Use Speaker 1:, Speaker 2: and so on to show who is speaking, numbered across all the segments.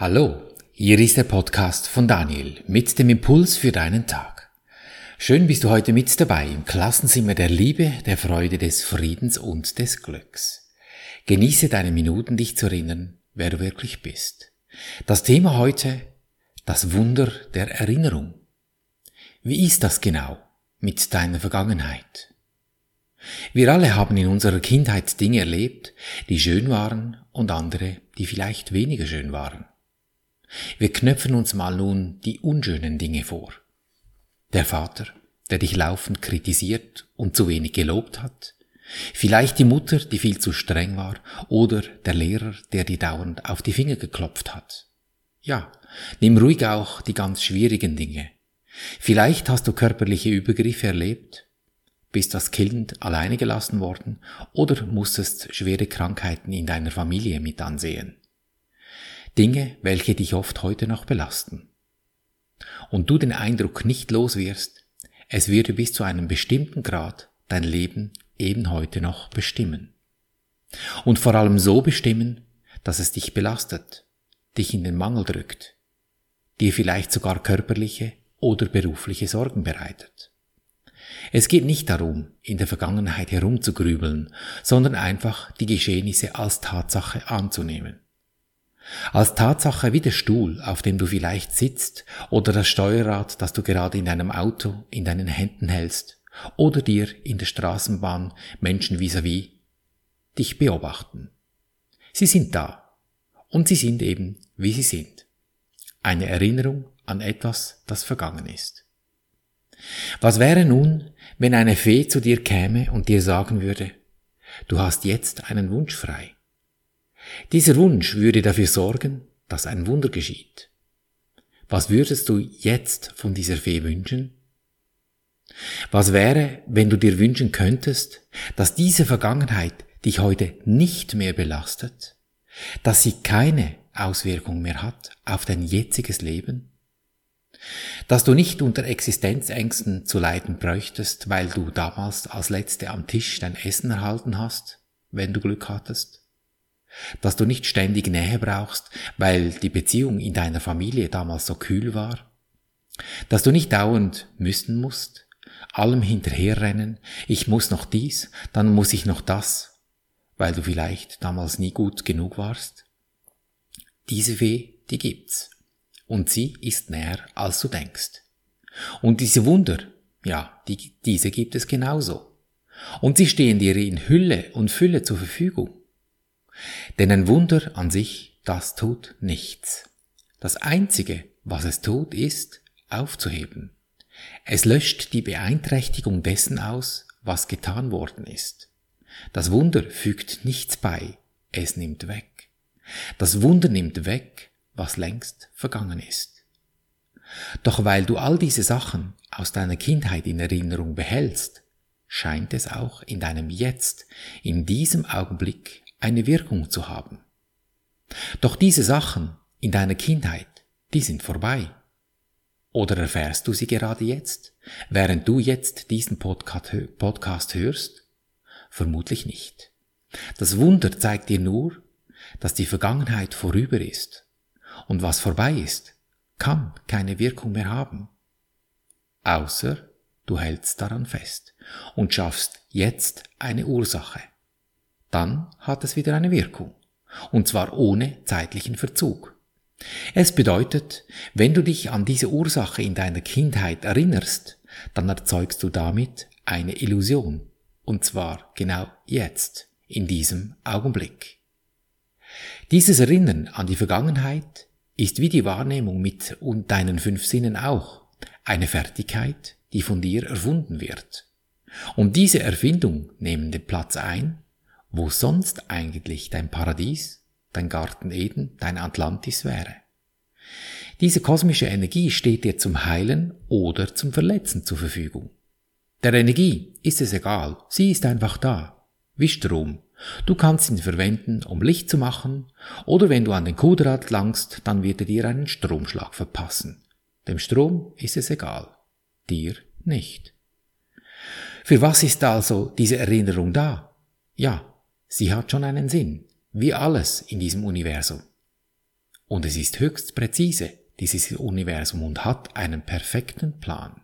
Speaker 1: Hallo, hier ist der Podcast von Daniel mit dem Impuls für deinen Tag. Schön bist du heute mit dabei im Klassenzimmer der Liebe, der Freude, des Friedens und des Glücks. Genieße deine Minuten, dich zu erinnern, wer du wirklich bist. Das Thema heute, das Wunder der Erinnerung. Wie ist das genau mit deiner Vergangenheit? Wir alle haben in unserer Kindheit Dinge erlebt, die schön waren und andere, die vielleicht weniger schön waren. Wir knöpfen uns mal nun die unschönen Dinge vor. Der Vater, der dich laufend kritisiert und zu wenig gelobt hat, vielleicht die Mutter, die viel zu streng war, oder der Lehrer, der dir dauernd auf die Finger geklopft hat. Ja, nimm ruhig auch die ganz schwierigen Dinge. Vielleicht hast du körperliche Übergriffe erlebt, bist als Kind alleine gelassen worden oder musstest schwere Krankheiten in deiner Familie mit ansehen. Dinge, welche dich oft heute noch belasten. Und du den Eindruck nicht los wirst, es würde bis zu einem bestimmten Grad dein Leben eben heute noch bestimmen. Und vor allem so bestimmen, dass es dich belastet, dich in den Mangel drückt, dir vielleicht sogar körperliche oder berufliche Sorgen bereitet. Es geht nicht darum, in der Vergangenheit herumzugrübeln, sondern einfach die Geschehnisse als Tatsache anzunehmen. Als Tatsache wie der Stuhl, auf dem du vielleicht sitzt, oder das Steuerrad, das du gerade in deinem Auto in deinen Händen hältst, oder dir in der Straßenbahn Menschen vis-à-vis -vis, dich beobachten. Sie sind da. Und sie sind eben, wie sie sind. Eine Erinnerung an etwas, das vergangen ist. Was wäre nun, wenn eine Fee zu dir käme und dir sagen würde, du hast jetzt einen Wunsch frei? Dieser Wunsch würde dafür sorgen, dass ein Wunder geschieht. Was würdest du jetzt von dieser Fee wünschen? Was wäre, wenn du dir wünschen könntest, dass diese Vergangenheit dich heute nicht mehr belastet, dass sie keine Auswirkung mehr hat auf dein jetziges Leben? Dass du nicht unter Existenzängsten zu leiden bräuchtest, weil du damals als Letzte am Tisch dein Essen erhalten hast, wenn du Glück hattest? Dass du nicht ständig Nähe brauchst, weil die Beziehung in deiner Familie damals so kühl war, dass du nicht dauernd müssen musst, allem hinterherrennen, ich muss noch dies, dann muss ich noch das, weil du vielleicht damals nie gut genug warst. Diese Fee, die gibt's. Und sie ist näher, als du denkst. Und diese Wunder, ja, die, diese gibt es genauso. Und sie stehen dir in Hülle und Fülle zur Verfügung. Denn ein Wunder an sich, das tut nichts. Das Einzige, was es tut, ist aufzuheben. Es löscht die Beeinträchtigung dessen aus, was getan worden ist. Das Wunder fügt nichts bei, es nimmt weg. Das Wunder nimmt weg, was längst vergangen ist. Doch weil du all diese Sachen aus deiner Kindheit in Erinnerung behältst, scheint es auch in deinem Jetzt, in diesem Augenblick eine Wirkung zu haben. Doch diese Sachen in deiner Kindheit, die sind vorbei. Oder erfährst du sie gerade jetzt, während du jetzt diesen Podcast hörst? Vermutlich nicht. Das Wunder zeigt dir nur, dass die Vergangenheit vorüber ist. Und was vorbei ist, kann keine Wirkung mehr haben. Außer du hältst daran fest und schaffst jetzt eine Ursache dann hat es wieder eine Wirkung. Und zwar ohne zeitlichen Verzug. Es bedeutet, wenn du dich an diese Ursache in deiner Kindheit erinnerst, dann erzeugst du damit eine Illusion. Und zwar genau jetzt, in diesem Augenblick. Dieses Erinnern an die Vergangenheit ist wie die Wahrnehmung mit und deinen fünf Sinnen auch eine Fertigkeit, die von dir erfunden wird. Und diese Erfindung nehmen den Platz ein, wo sonst eigentlich dein Paradies, dein Garten Eden, dein Atlantis wäre. Diese kosmische Energie steht dir zum Heilen oder zum Verletzen zur Verfügung. Der Energie ist es egal, sie ist einfach da, wie Strom. Du kannst ihn verwenden, um Licht zu machen, oder wenn du an den Kudrad langst, dann wird er dir einen Stromschlag verpassen. Dem Strom ist es egal, dir nicht. Für was ist also diese Erinnerung da? Ja, Sie hat schon einen Sinn, wie alles in diesem Universum. und es ist höchst präzise, dieses Universum, und hat einen perfekten Plan.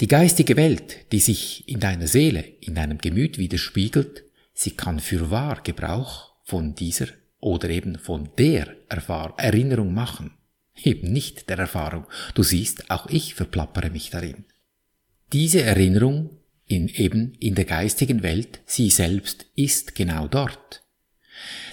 Speaker 1: Die geistige Welt, die sich in deiner Seele, in deinem Gemüt widerspiegelt, sie kann für wahr Gebrauch von dieser oder eben von der Erfahr Erinnerung machen. Eben nicht der Erfahrung. Du siehst, auch ich verplappere mich darin. Diese Erinnerung in eben in der geistigen Welt, sie selbst ist genau dort.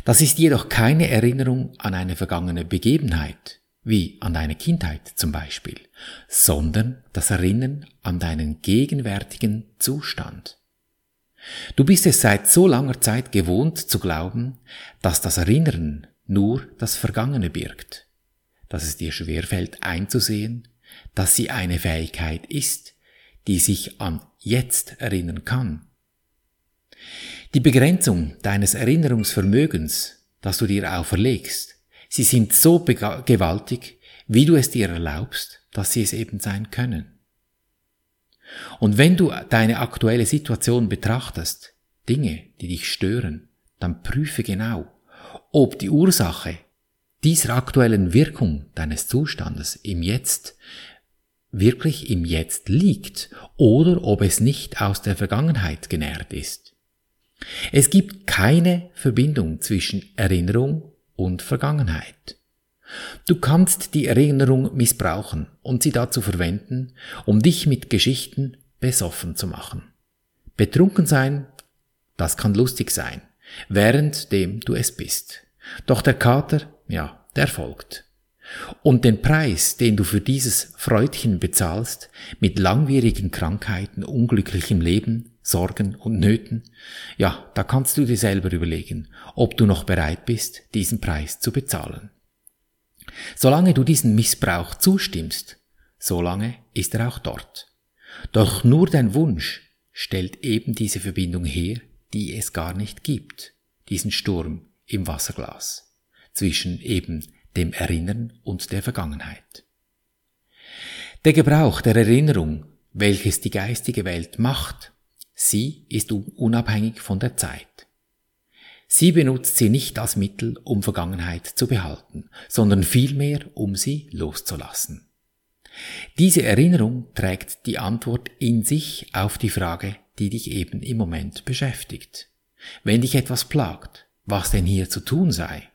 Speaker 1: Das ist jedoch keine Erinnerung an eine vergangene Begebenheit, wie an deine Kindheit zum Beispiel, sondern das Erinnern an deinen gegenwärtigen Zustand. Du bist es seit so langer Zeit gewohnt zu glauben, dass das Erinnern nur das Vergangene birgt, dass es dir schwerfällt einzusehen, dass sie eine Fähigkeit ist, die sich an jetzt erinnern kann. Die Begrenzung deines Erinnerungsvermögens, das du dir auferlegst, sie sind so gewaltig, wie du es dir erlaubst, dass sie es eben sein können. Und wenn du deine aktuelle Situation betrachtest, Dinge, die dich stören, dann prüfe genau, ob die Ursache dieser aktuellen Wirkung deines Zustandes im Jetzt wirklich im Jetzt liegt oder ob es nicht aus der Vergangenheit genährt ist. Es gibt keine Verbindung zwischen Erinnerung und Vergangenheit. Du kannst die Erinnerung missbrauchen und sie dazu verwenden, um dich mit Geschichten besoffen zu machen. Betrunken sein, das kann lustig sein, währenddem du es bist. Doch der Kater, ja, der folgt. Und den Preis, den du für dieses Freudchen bezahlst, mit langwierigen Krankheiten, unglücklichem Leben, Sorgen und Nöten, ja, da kannst du dir selber überlegen, ob du noch bereit bist, diesen Preis zu bezahlen. Solange du diesen Missbrauch zustimmst, solange ist er auch dort. Doch nur dein Wunsch stellt eben diese Verbindung her, die es gar nicht gibt, diesen Sturm im Wasserglas zwischen eben dem Erinnern und der Vergangenheit. Der Gebrauch der Erinnerung, welches die geistige Welt macht, sie ist unabhängig von der Zeit. Sie benutzt sie nicht als Mittel, um Vergangenheit zu behalten, sondern vielmehr, um sie loszulassen. Diese Erinnerung trägt die Antwort in sich auf die Frage, die dich eben im Moment beschäftigt. Wenn dich etwas plagt, was denn hier zu tun sei,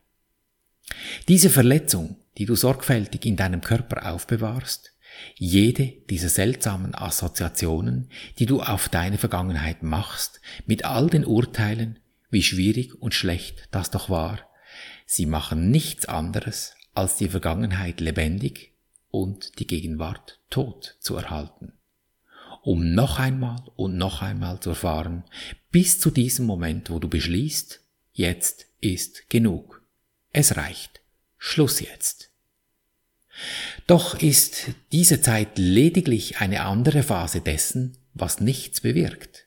Speaker 1: diese Verletzung, die du sorgfältig in deinem Körper aufbewahrst, jede dieser seltsamen Assoziationen, die du auf deine Vergangenheit machst, mit all den Urteilen, wie schwierig und schlecht das doch war, sie machen nichts anderes, als die Vergangenheit lebendig und die Gegenwart tot zu erhalten. Um noch einmal und noch einmal zu erfahren, bis zu diesem Moment, wo du beschließt, jetzt ist genug. Es reicht. Schluss jetzt. Doch ist diese Zeit lediglich eine andere Phase dessen, was nichts bewirkt.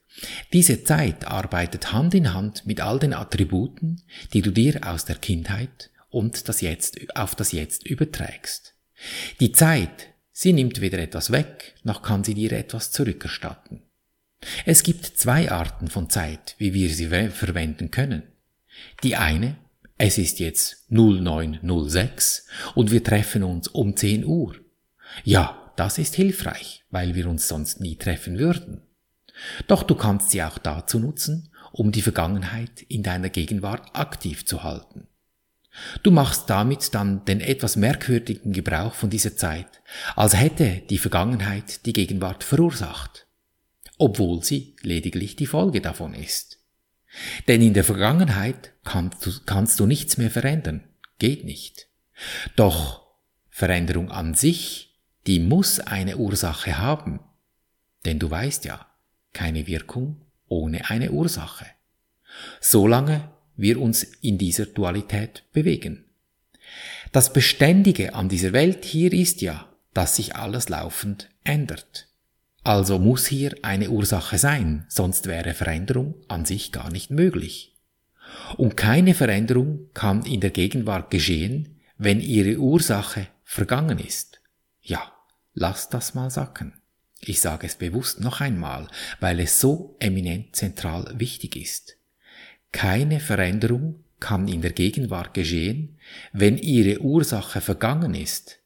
Speaker 1: Diese Zeit arbeitet Hand in Hand mit all den Attributen, die du dir aus der Kindheit und das Jetzt auf das Jetzt überträgst. Die Zeit, sie nimmt weder etwas weg, noch kann sie dir etwas zurückerstatten. Es gibt zwei Arten von Zeit, wie wir sie verwenden können. Die eine es ist jetzt 0906 und wir treffen uns um 10 Uhr. Ja, das ist hilfreich, weil wir uns sonst nie treffen würden. Doch du kannst sie auch dazu nutzen, um die Vergangenheit in deiner Gegenwart aktiv zu halten. Du machst damit dann den etwas merkwürdigen Gebrauch von dieser Zeit, als hätte die Vergangenheit die Gegenwart verursacht, obwohl sie lediglich die Folge davon ist. Denn in der Vergangenheit kannst du, kannst du nichts mehr verändern. Geht nicht. Doch Veränderung an sich, die muss eine Ursache haben. Denn du weißt ja, keine Wirkung ohne eine Ursache. Solange wir uns in dieser Dualität bewegen. Das Beständige an dieser Welt hier ist ja, dass sich alles laufend ändert. Also muss hier eine Ursache sein, sonst wäre Veränderung an sich gar nicht möglich. Und keine Veränderung kann in der Gegenwart geschehen, wenn ihre Ursache vergangen ist. Ja, lass das mal sacken. Ich sage es bewusst noch einmal, weil es so eminent zentral wichtig ist. Keine Veränderung kann in der Gegenwart geschehen, wenn ihre Ursache vergangen ist.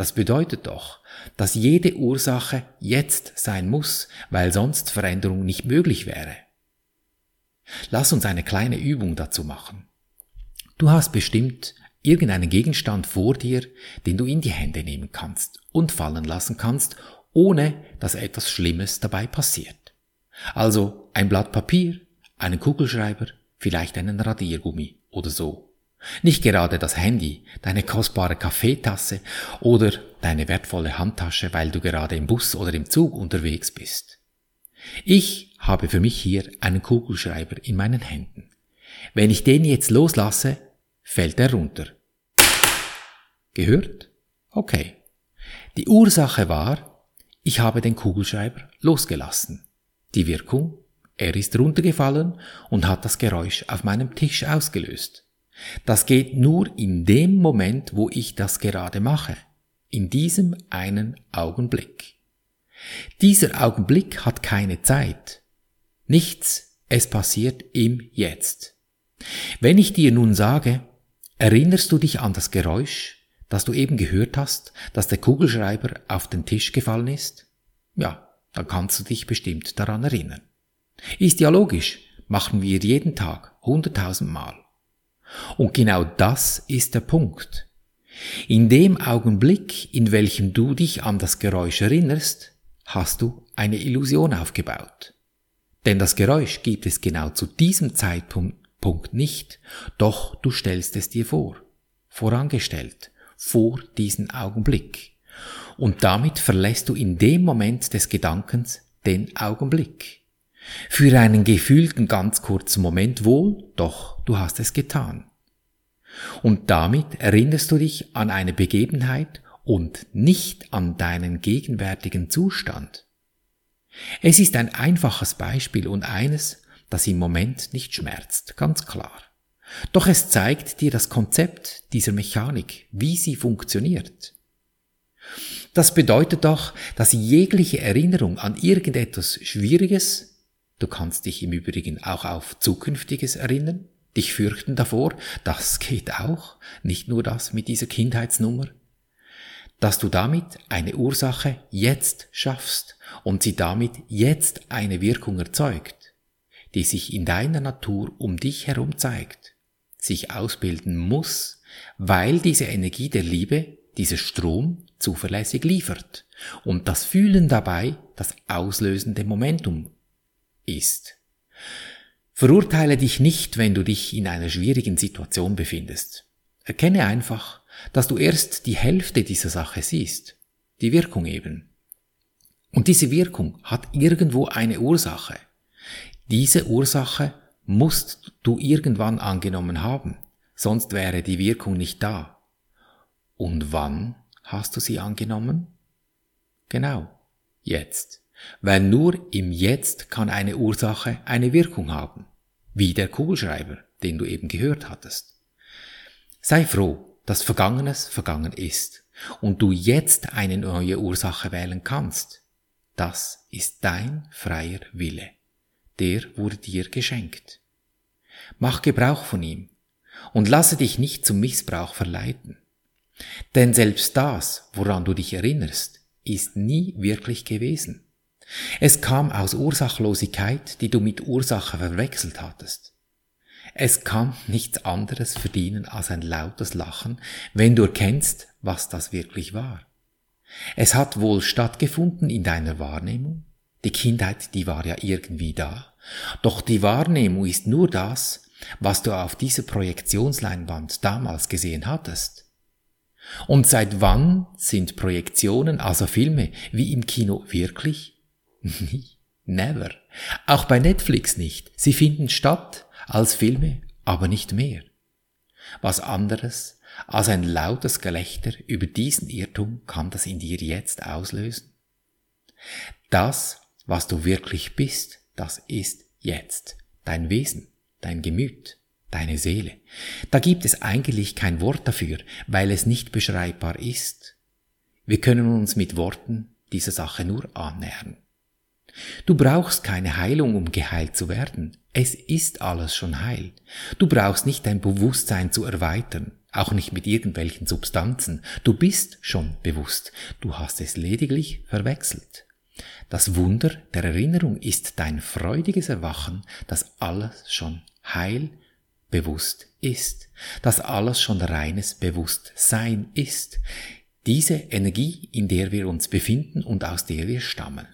Speaker 1: Das bedeutet doch, dass jede Ursache jetzt sein muss, weil sonst Veränderung nicht möglich wäre. Lass uns eine kleine Übung dazu machen. Du hast bestimmt irgendeinen Gegenstand vor dir, den du in die Hände nehmen kannst und fallen lassen kannst, ohne dass etwas Schlimmes dabei passiert. Also ein Blatt Papier, einen Kugelschreiber, vielleicht einen Radiergummi oder so. Nicht gerade das Handy, deine kostbare Kaffeetasse oder deine wertvolle Handtasche, weil du gerade im Bus oder im Zug unterwegs bist. Ich habe für mich hier einen Kugelschreiber in meinen Händen. Wenn ich den jetzt loslasse, fällt er runter. Gehört? Okay. Die Ursache war, ich habe den Kugelschreiber losgelassen. Die Wirkung, er ist runtergefallen und hat das Geräusch auf meinem Tisch ausgelöst. Das geht nur in dem Moment, wo ich das gerade mache. In diesem einen Augenblick. Dieser Augenblick hat keine Zeit. Nichts, es passiert im Jetzt. Wenn ich dir nun sage, erinnerst du dich an das Geräusch, das du eben gehört hast, dass der Kugelschreiber auf den Tisch gefallen ist? Ja, dann kannst du dich bestimmt daran erinnern. Ist ja logisch, machen wir jeden Tag hunderttausend Mal. Und genau das ist der Punkt. In dem Augenblick, in welchem du dich an das Geräusch erinnerst, hast du eine Illusion aufgebaut. Denn das Geräusch gibt es genau zu diesem Zeitpunkt nicht, doch du stellst es dir vor, vorangestellt, vor diesen Augenblick. Und damit verlässt du in dem Moment des Gedankens den Augenblick. Für einen gefühlten ganz kurzen Moment wohl, doch du hast es getan. Und damit erinnerst du dich an eine Begebenheit und nicht an deinen gegenwärtigen Zustand. Es ist ein einfaches Beispiel und eines, das im Moment nicht schmerzt, ganz klar. Doch es zeigt dir das Konzept dieser Mechanik, wie sie funktioniert. Das bedeutet doch, dass jegliche Erinnerung an irgendetwas Schwieriges, du kannst dich im Übrigen auch auf Zukünftiges erinnern, dich fürchten davor, das geht auch, nicht nur das mit dieser Kindheitsnummer, dass du damit eine Ursache jetzt schaffst und sie damit jetzt eine Wirkung erzeugt, die sich in deiner Natur um dich herum zeigt, sich ausbilden muss, weil diese Energie der Liebe, dieser Strom zuverlässig liefert und das Fühlen dabei das auslösende Momentum ist. Verurteile dich nicht, wenn du dich in einer schwierigen Situation befindest. Erkenne einfach, dass du erst die Hälfte dieser Sache siehst, die Wirkung eben. Und diese Wirkung hat irgendwo eine Ursache. Diese Ursache musst du irgendwann angenommen haben, sonst wäre die Wirkung nicht da. Und wann hast du sie angenommen? Genau, jetzt. Weil nur im Jetzt kann eine Ursache eine Wirkung haben, wie der Kugelschreiber, den du eben gehört hattest. Sei froh, dass Vergangenes vergangen ist und du jetzt eine neue Ursache wählen kannst. Das ist dein freier Wille. Der wurde dir geschenkt. Mach Gebrauch von ihm und lasse dich nicht zum Missbrauch verleiten. Denn selbst das, woran du dich erinnerst, ist nie wirklich gewesen. Es kam aus Ursachlosigkeit, die du mit Ursache verwechselt hattest. Es kann nichts anderes verdienen als ein lautes Lachen, wenn du erkennst, was das wirklich war. Es hat wohl stattgefunden in deiner Wahrnehmung. Die Kindheit, die war ja irgendwie da. Doch die Wahrnehmung ist nur das, was du auf dieser Projektionsleinwand damals gesehen hattest. Und seit wann sind Projektionen, also Filme, wie im Kino wirklich? Never. Auch bei Netflix nicht. Sie finden statt als Filme, aber nicht mehr. Was anderes als ein lautes Gelächter über diesen Irrtum kann das in dir jetzt auslösen? Das, was du wirklich bist, das ist jetzt dein Wesen, dein Gemüt, deine Seele. Da gibt es eigentlich kein Wort dafür, weil es nicht beschreibbar ist. Wir können uns mit Worten dieser Sache nur annähern. Du brauchst keine Heilung, um geheilt zu werden. Es ist alles schon heil. Du brauchst nicht dein Bewusstsein zu erweitern, auch nicht mit irgendwelchen Substanzen. Du bist schon bewusst. Du hast es lediglich verwechselt. Das Wunder der Erinnerung ist dein freudiges Erwachen, dass alles schon heil bewusst ist, dass alles schon reines Bewusstsein ist, diese Energie, in der wir uns befinden und aus der wir stammen.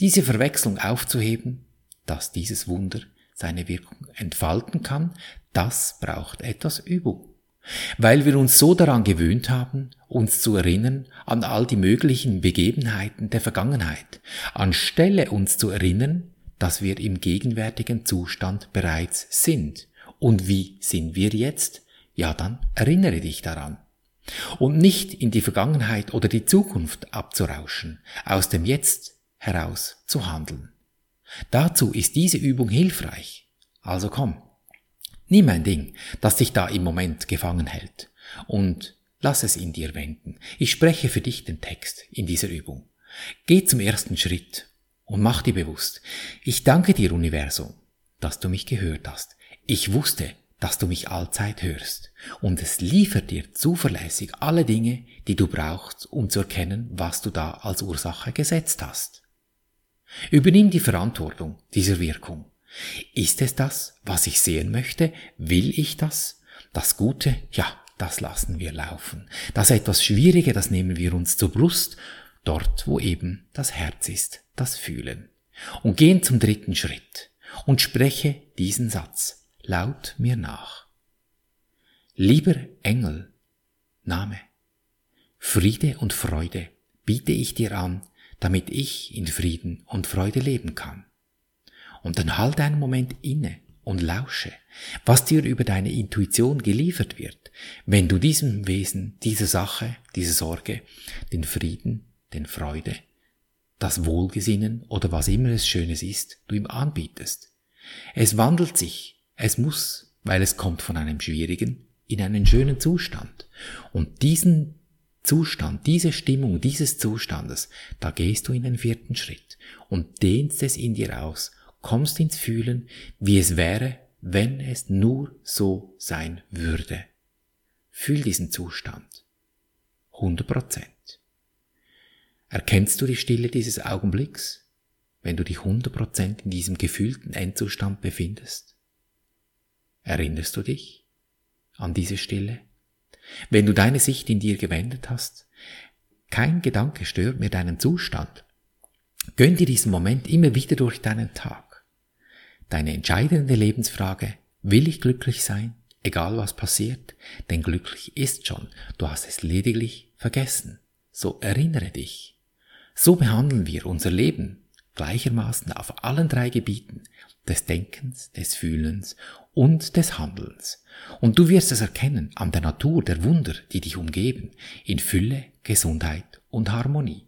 Speaker 1: Diese Verwechslung aufzuheben, dass dieses Wunder seine Wirkung entfalten kann, das braucht etwas Übung. Weil wir uns so daran gewöhnt haben, uns zu erinnern an all die möglichen Begebenheiten der Vergangenheit, anstelle uns zu erinnern, dass wir im gegenwärtigen Zustand bereits sind. Und wie sind wir jetzt? Ja, dann erinnere dich daran. Und nicht in die Vergangenheit oder die Zukunft abzurauschen, aus dem Jetzt heraus zu handeln. Dazu ist diese Übung hilfreich. Also komm, nimm ein Ding, das dich da im Moment gefangen hält und lass es in dir wenden. Ich spreche für dich den Text in dieser Übung. Geh zum ersten Schritt und mach dir bewusst, ich danke dir Universum, dass du mich gehört hast. Ich wusste, dass du mich allzeit hörst und es liefert dir zuverlässig alle Dinge, die du brauchst, um zu erkennen, was du da als Ursache gesetzt hast. Übernimm die Verantwortung dieser Wirkung. Ist es das, was ich sehen möchte? Will ich das? Das Gute? Ja, das lassen wir laufen. Das etwas Schwierige, das nehmen wir uns zur Brust, dort wo eben das Herz ist, das Fühlen. Und gehen zum dritten Schritt und spreche diesen Satz laut mir nach. Lieber Engel, Name, Friede und Freude biete ich dir an, damit ich in Frieden und Freude leben kann. Und dann halt einen Moment inne und lausche, was dir über deine Intuition geliefert wird, wenn du diesem Wesen, dieser Sache, dieser Sorge, den Frieden, den Freude, das Wohlgesinnen oder was immer es Schönes ist, du ihm anbietest. Es wandelt sich, es muss, weil es kommt von einem schwierigen in einen schönen Zustand. Und diesen Zustand, diese Stimmung dieses Zustandes, da gehst du in den vierten Schritt und dehnst es in dir aus, kommst ins Fühlen, wie es wäre, wenn es nur so sein würde. Fühl diesen Zustand. 100 Prozent. Erkennst du die Stille dieses Augenblicks, wenn du dich 100 Prozent in diesem gefühlten Endzustand befindest? Erinnerst du dich an diese Stille? Wenn du deine Sicht in dir gewendet hast, kein Gedanke stört mir deinen Zustand. Gönn dir diesen Moment immer wieder durch deinen Tag. Deine entscheidende Lebensfrage, will ich glücklich sein, egal was passiert? Denn glücklich ist schon, du hast es lediglich vergessen. So erinnere dich. So behandeln wir unser Leben gleichermaßen auf allen drei Gebieten des Denkens, des Fühlens und des Handelns. Und du wirst es erkennen an der Natur der Wunder, die dich umgeben, in Fülle, Gesundheit und Harmonie.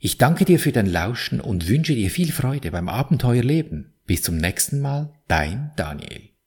Speaker 1: Ich danke dir für dein Lauschen und wünsche dir viel Freude beim Abenteuerleben. Bis zum nächsten Mal, dein Daniel.